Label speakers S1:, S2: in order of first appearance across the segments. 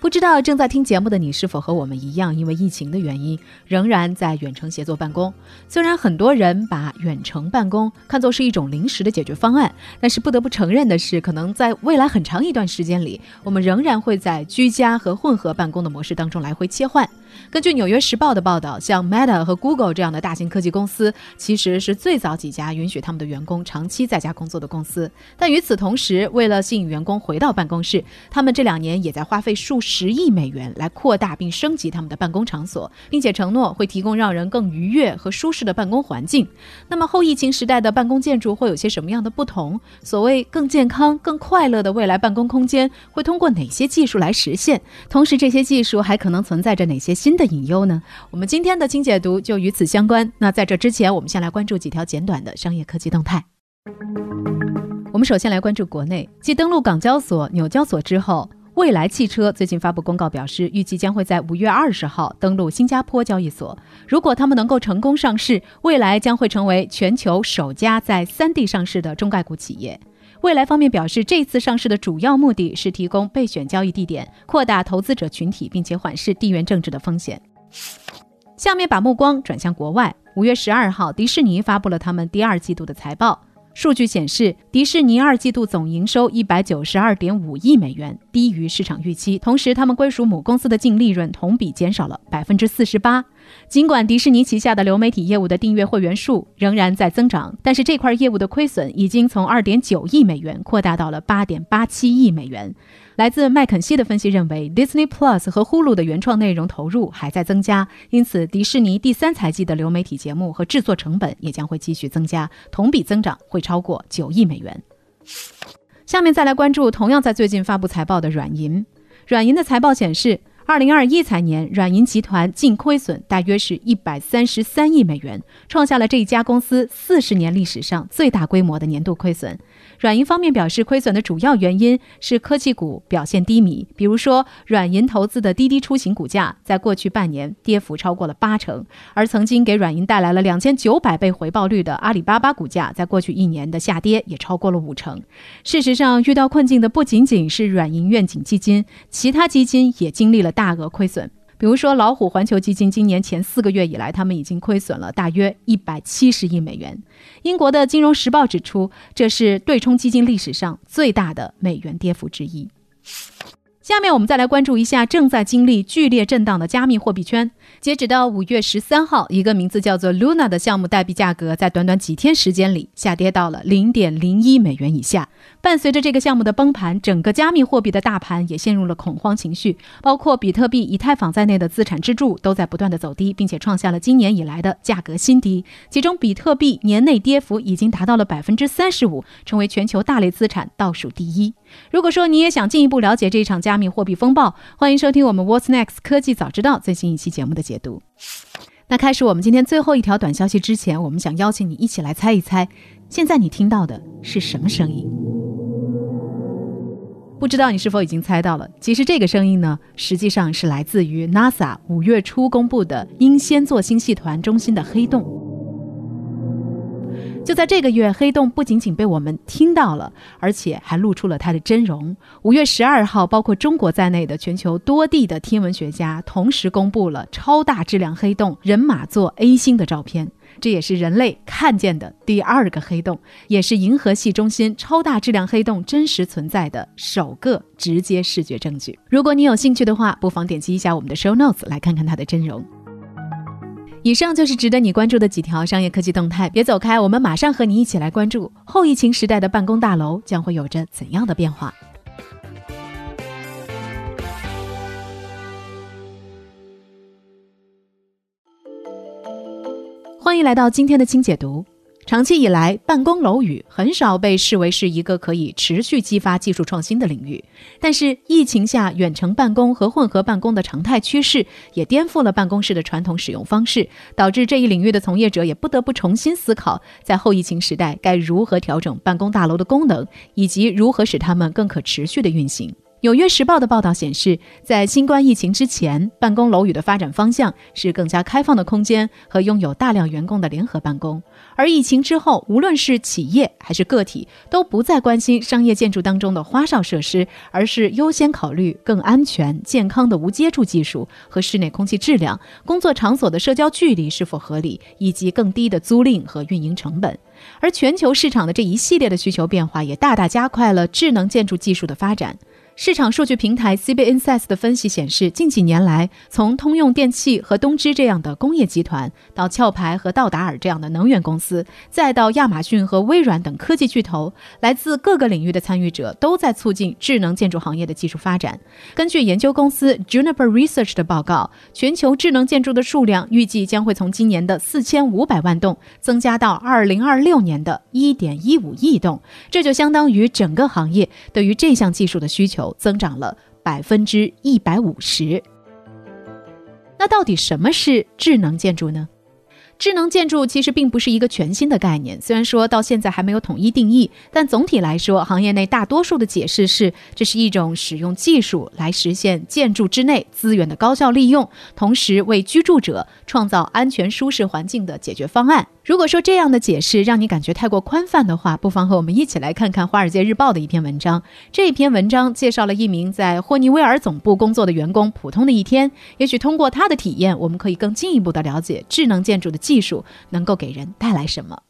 S1: 不知道正在听节目的你是否和我们一样，因为疫情的原因，仍然在远程协作办公？虽然很多人把远程办公看作是一种临时的解决方案，但是不得不承认的是，可能在未来很长一段时间里，我们仍然会在居家和混合办公的模式当中来回切换。根据《纽约时报》的报道，像 Meta 和 Google 这样的大型科技公司，其实是最早几家允许他们的员工长期在家工作的公司。但与此同时，为了吸引员工回到办公室，他们这两年也在花费数十亿美元来扩大并升级他们的办公场所，并且承诺会提供让人更愉悦和舒适的办公环境。那么，后疫情时代的办公建筑会有些什么样的不同？所谓更健康、更快乐的未来办公空间会通过哪些技术来实现？同时，这些技术还可能存在着哪些新？的隐忧呢？我们今天的清解读就与此相关。那在这之前，我们先来关注几条简短的商业科技动态。我们首先来关注国内，继登陆港交所、纽交所之后，蔚来汽车最近发布公告表示，预计将会在五月二十号登陆新加坡交易所。如果他们能够成功上市，蔚来将会成为全球首家在三地上市的中概股企业。未来方面表示，这次上市的主要目的是提供备选交易地点，扩大投资者群体，并且缓释地缘政治的风险。下面把目光转向国外，五月十二号，迪士尼发布了他们第二季度的财报。数据显示，迪士尼二季度总营收一百九十二点五亿美元，低于市场预期。同时，他们归属母公司的净利润同比减少了百分之四十八。尽管迪士尼旗下的流媒体业务的订阅会员数仍然在增长，但是这块业务的亏损已经从二点九亿美元扩大到了八点八七亿美元。来自麦肯锡的分析认为，Disney Plus 和 Hulu 的原创内容投入还在增加，因此迪士尼第三财季的流媒体节目和制作成本也将会继续增加，同比增长会超过九亿美元。下面再来关注同样在最近发布财报的软银，软银的财报显示。二零二一财年，软银集团净亏损大约是一百三十三亿美元，创下了这一家公司四十年历史上最大规模的年度亏损。软银方面表示，亏损的主要原因是科技股表现低迷，比如说软银投资的滴滴出行股价在过去半年跌幅超过了八成，而曾经给软银带来了两千九百倍回报率的阿里巴巴股价在过去一年的下跌也超过了五成。事实上，遇到困境的不仅仅是软银愿景基金，其他基金也经历了大额亏损。比如说，老虎环球基金今年前四个月以来，他们已经亏损了大约一百七十亿美元。英国的《金融时报》指出，这是对冲基金历史上最大的美元跌幅之一。下面我们再来关注一下正在经历剧烈震荡的加密货币圈。截止到五月十三号，一个名字叫做 Luna 的项目代币价格在短短几天时间里下跌到了零点零一美元以下。伴随着这个项目的崩盘，整个加密货币的大盘也陷入了恐慌情绪，包括比特币、以太坊在内的资产支柱都在不断的走低，并且创下了今年以来的价格新低。其中，比特币年内跌幅已经达到了百分之三十五，成为全球大类资产倒数第一。如果说你也想进一步了解这场加密货币风暴，欢迎收听我们 What's Next 科技早知道最新一期节目的解读。那开始我们今天最后一条短消息之前，我们想邀请你一起来猜一猜，现在你听到的是什么声音？不知道你是否已经猜到了？其实这个声音呢，实际上是来自于 NASA 五月初公布的英仙座星系团中心的黑洞。就在这个月，黑洞不仅仅被我们听到了，而且还露出了它的真容。五月十二号，包括中国在内的全球多地的天文学家同时公布了超大质量黑洞人马座 A 星的照片。这也是人类看见的第二个黑洞，也是银河系中心超大质量黑洞真实存在的首个直接视觉证据。如果你有兴趣的话，不妨点击一下我们的 show notes 来看看它的真容。以上就是值得你关注的几条商业科技动态，别走开，我们马上和你一起来关注后疫情时代的办公大楼将会有着怎样的变化。欢迎来到今天的轻解读。长期以来，办公楼宇很少被视为是一个可以持续激发技术创新的领域。但是，疫情下远程办公和混合办公的常态趋势，也颠覆了办公室的传统使用方式，导致这一领域的从业者也不得不重新思考，在后疫情时代该如何调整办公大楼的功能，以及如何使它们更可持续的运行。《纽约时报》的报道显示，在新冠疫情之前，办公楼宇的发展方向是更加开放的空间和拥有大量员工的联合办公。而疫情之后，无论是企业还是个体，都不再关心商业建筑当中的花哨设施，而是优先考虑更安全、健康的无接触技术和室内空气质量、工作场所的社交距离是否合理，以及更低的租赁和运营成本。而全球市场的这一系列的需求变化，也大大加快了智能建筑技术的发展。市场数据平台 CB Insights 的分析显示，近几年来，从通用电气和东芝这样的工业集团，到壳牌和道达尔这样的能源公司，再到亚马逊和微软等科技巨头，来自各个领域的参与者都在促进智能建筑行业的技术发展。根据研究公司 Juniper Research 的报告，全球智能建筑的数量预计将会从今年的四千五百万栋增加到二零二六年的一点一五亿栋，这就相当于整个行业对于这项技术的需求。增长了百分之一百五十。那到底什么是智能建筑呢？智能建筑其实并不是一个全新的概念，虽然说到现在还没有统一定义，但总体来说，行业内大多数的解释是，这是一种使用技术来实现建筑之内资源的高效利用，同时为居住者创造安全舒适环境的解决方案。如果说这样的解释让你感觉太过宽泛的话，不妨和我们一起来看看《华尔街日报》的一篇文章。这篇文章介绍了一名在霍尼韦尔总部工作的员工普通的一天。也许通过他的体验，我们可以更进一步的了解智能建筑的技术能够给人带来什么。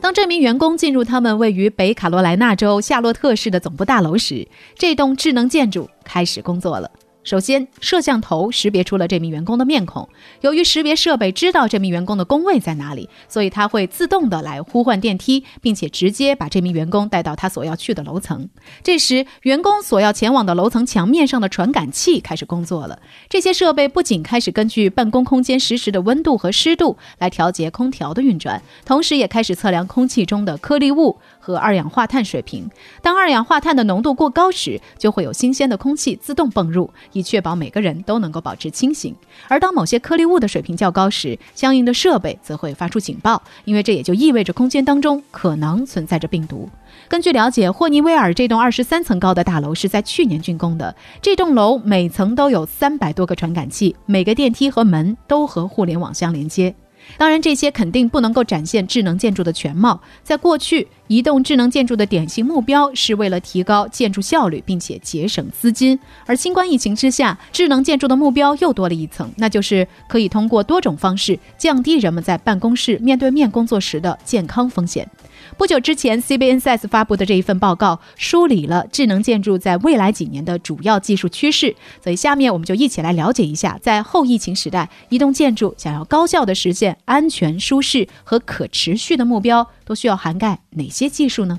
S1: 当这名员工进入他们位于北卡罗来纳州夏洛特市的总部大楼时，这栋智能建筑开始工作了。首先，摄像头识别出了这名员工的面孔。由于识别设备知道这名员工的工位在哪里，所以它会自动的来呼唤电梯，并且直接把这名员工带到他所要去的楼层。这时，员工所要前往的楼层墙面上的传感器开始工作了。这些设备不仅开始根据办公空间实时的温度和湿度来调节空调的运转，同时也开始测量空气中的颗粒物和二氧化碳水平。当二氧化碳的浓度过高时，就会有新鲜的空气自动泵入。以确保每个人都能够保持清醒，而当某些颗粒物的水平较高时，相应的设备则会发出警报，因为这也就意味着空间当中可能存在着病毒。根据了解，霍尼韦尔这栋二十三层高的大楼是在去年竣工的，这栋楼每层都有三百多个传感器，每个电梯和门都和互联网相连接。当然，这些肯定不能够展现智能建筑的全貌。在过去，移动智能建筑的典型目标是为了提高建筑效率，并且节省资金。而新冠疫情之下，智能建筑的目标又多了一层，那就是可以通过多种方式降低人们在办公室面对面工作时的健康风险。不久之前，CB Insights 发布的这一份报告梳理了智能建筑在未来几年的主要技术趋势。所以，下面我们就一起来了解一下，在后疫情时代，移动建筑想要高效的实现安全、舒适和可持续的目标，都需要涵盖哪些技术呢？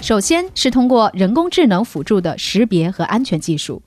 S1: 首先是通过人工智能辅助的识别和安全技术。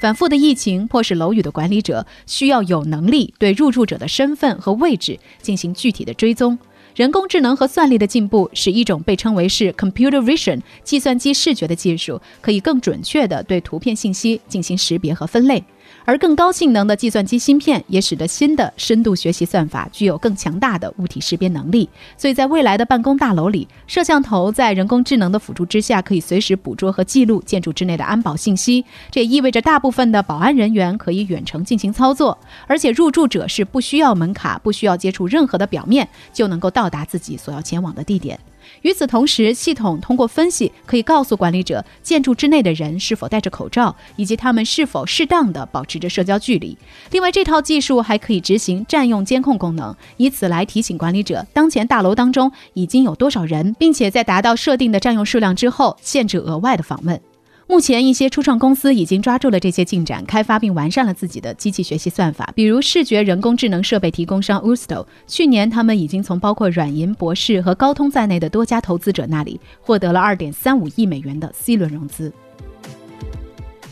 S1: 反复的疫情迫使楼宇的管理者需要有能力对入住者的身份和位置进行具体的追踪。人工智能和算力的进步，使一种被称为是 computer vision 计算机视觉的技术，可以更准确地对图片信息进行识别和分类。而更高性能的计算机芯片也使得新的深度学习算法具有更强大的物体识别能力。所以在未来的办公大楼里，摄像头在人工智能的辅助之下，可以随时捕捉和记录建筑之内的安保信息。这也意味着大部分的保安人员可以远程进行操作，而且入住者是不需要门卡、不需要接触任何的表面，就能够到达自己所要前往的地点。与此同时，系统通过分析可以告诉管理者建筑之内的人是否戴着口罩，以及他们是否适当的保持着社交距离。另外，这套技术还可以执行占用监控功能，以此来提醒管理者当前大楼当中已经有多少人，并且在达到设定的占用数量之后，限制额外的访问。目前，一些初创公司已经抓住了这些进展，开发并完善了自己的机器学习算法。比如，视觉人工智能设备提供商 Usto，去年他们已经从包括软银、博士和高通在内的多家投资者那里获得了二点三五亿美元的 C 轮融资。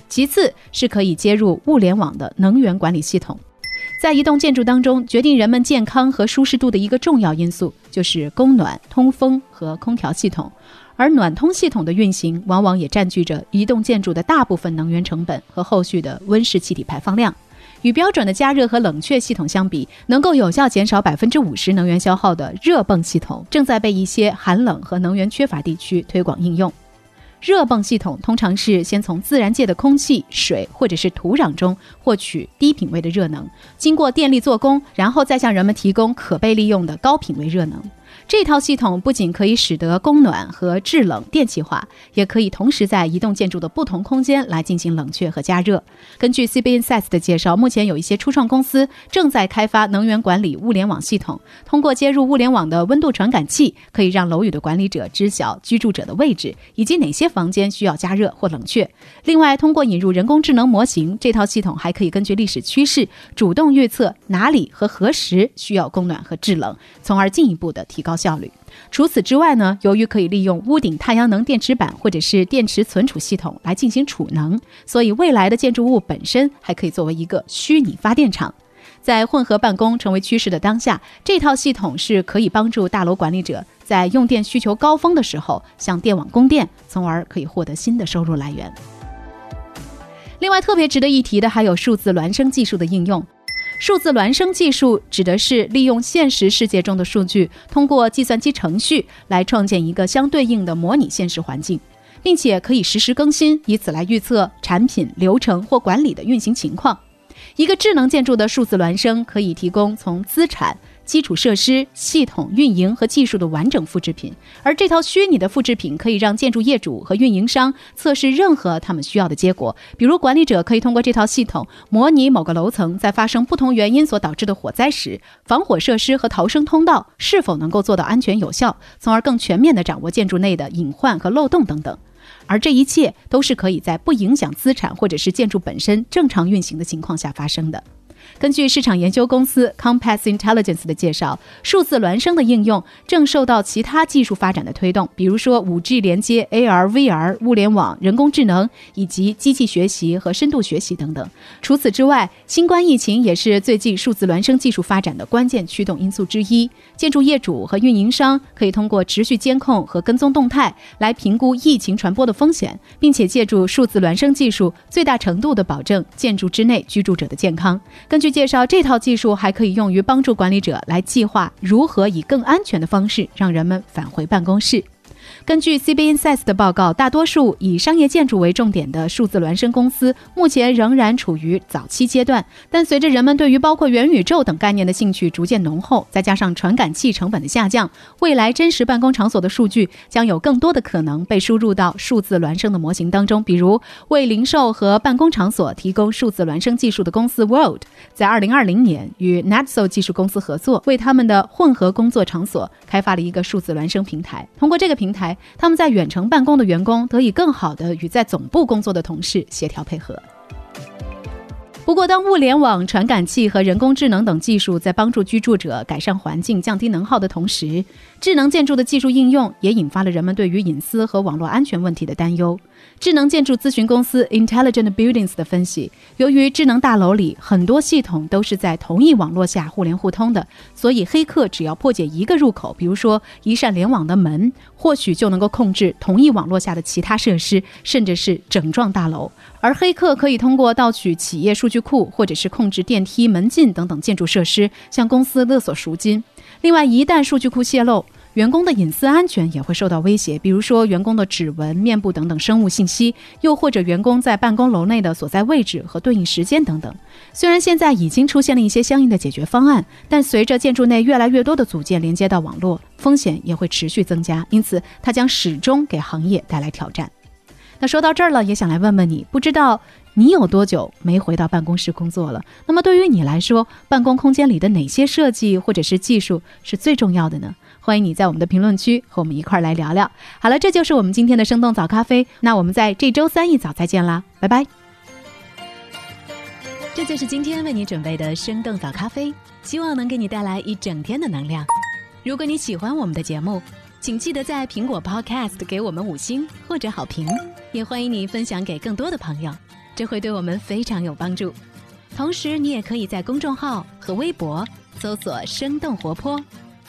S1: 其次是可以接入物联网的能源管理系统。在一栋建筑当中，决定人们健康和舒适度的一个重要因素就是供暖、通风和空调系统。而暖通系统的运行，往往也占据着一栋建筑的大部分能源成本和后续的温室气体排放量。与标准的加热和冷却系统相比，能够有效减少百分之五十能源消耗的热泵系统，正在被一些寒冷和能源缺乏地区推广应用。热泵系统通常是先从自然界的空气、水或者是土壤中获取低品位的热能，经过电力做工，然后再向人们提供可被利用的高品位热能。这套系统不仅可以使得供暖和制冷电气化，也可以同时在一栋建筑的不同空间来进行冷却和加热。根据 CB Insights 的介绍，目前有一些初创公司正在开发能源管理物联网系统，通过接入物联网的温度传感器，可以让楼宇的管理者知晓居住者的位置以及哪些房间需要加热或冷却。另外，通过引入人工智能模型，这套系统还可以根据历史趋势，主动预测哪里和何时需要供暖和制冷，从而进一步的提高。高效率。除此之外呢，由于可以利用屋顶太阳能电池板或者是电池存储系统来进行储能，所以未来的建筑物本身还可以作为一个虚拟发电厂。在混合办公成为趋势的当下，这套系统是可以帮助大楼管理者在用电需求高峰的时候向电网供电，从而可以获得新的收入来源。另外，特别值得一提的还有数字孪生技术的应用。数字孪生技术指的是利用现实世界中的数据，通过计算机程序来创建一个相对应的模拟现实环境，并且可以实时更新，以此来预测产品流程或管理的运行情况。一个智能建筑的数字孪生可以提供从资产。基础设施、系统运营和技术的完整复制品，而这套虚拟的复制品可以让建筑业主和运营商测试任何他们需要的结果。比如，管理者可以通过这套系统模拟某个楼层在发生不同原因所导致的火灾时，防火设施和逃生通道是否能够做到安全有效，从而更全面地掌握建筑内的隐患和漏洞等等。而这一切都是可以在不影响资产或者是建筑本身正常运行的情况下发生的。根据市场研究公司 Compass Intelligence 的介绍，数字孪生的应用正受到其他技术发展的推动，比如说 5G 连接、AR、VR、物联网、人工智能以及机器学习和深度学习等等。除此之外，新冠疫情也是最近数字孪生技术发展的关键驱动因素之一。建筑业主和运营商可以通过持续监控和跟踪动态来评估疫情传播的风险，并且借助数字孪生技术，最大程度地保证建筑之内居住者的健康。根据介绍，这套技术还可以用于帮助管理者来计划如何以更安全的方式让人们返回办公室。根据 CB Insights 的报告，大多数以商业建筑为重点的数字孪生公司目前仍然处于早期阶段。但随着人们对于包括元宇宙等概念的兴趣逐渐浓厚，再加上传感器成本的下降，未来真实办公场所的数据将有更多的可能被输入到数字孪生的模型当中。比如，为零售和办公场所提供数字孪生技术的公司 World，在2020年与 Netso 技术公司合作，为他们的混合工作场所开发了一个数字孪生平台。通过这个平台，他们在远程办公的员工得以更好的与在总部工作的同事协调配合。不过，当物联网、传感器和人工智能等技术在帮助居住者改善环境、降低能耗的同时，智能建筑的技术应用也引发了人们对于隐私和网络安全问题的担忧。智能建筑咨询公司 Intelligent Buildings 的分析，由于智能大楼里很多系统都是在同一网络下互联互通的，所以黑客只要破解一个入口，比如说一扇联网的门，或许就能够控制同一网络下的其他设施，甚至是整幢大楼。而黑客可以通过盗取企业数据库，或者是控制电梯、门禁等等建筑设施，向公司勒索赎金。另外，一旦数据库泄露，员工的隐私安全也会受到威胁，比如说员工的指纹、面部等等生物信息，又或者员工在办公楼内的所在位置和对应时间等等。虽然现在已经出现了一些相应的解决方案，但随着建筑内越来越多的组件连接到网络，风险也会持续增加，因此它将始终给行业带来挑战。那说到这儿了，也想来问问你，不知道你有多久没回到办公室工作了？那么对于你来说，办公空间里的哪些设计或者是技术是最重要的呢？欢迎你在我们的评论区和我们一块儿来聊聊。好了，这就是我们今天的生动早咖啡。那我们在这周三一早再见啦，拜拜。
S2: 这就是今天为你准备的生动早咖啡，希望能给你带来一整天的能量。如果你喜欢我们的节目，请记得在苹果 Podcast 给我们五星或者好评，也欢迎你分享给更多的朋友，这会对我们非常有帮助。
S1: 同时，你也可以在公众号和微博搜索“生动活泼”，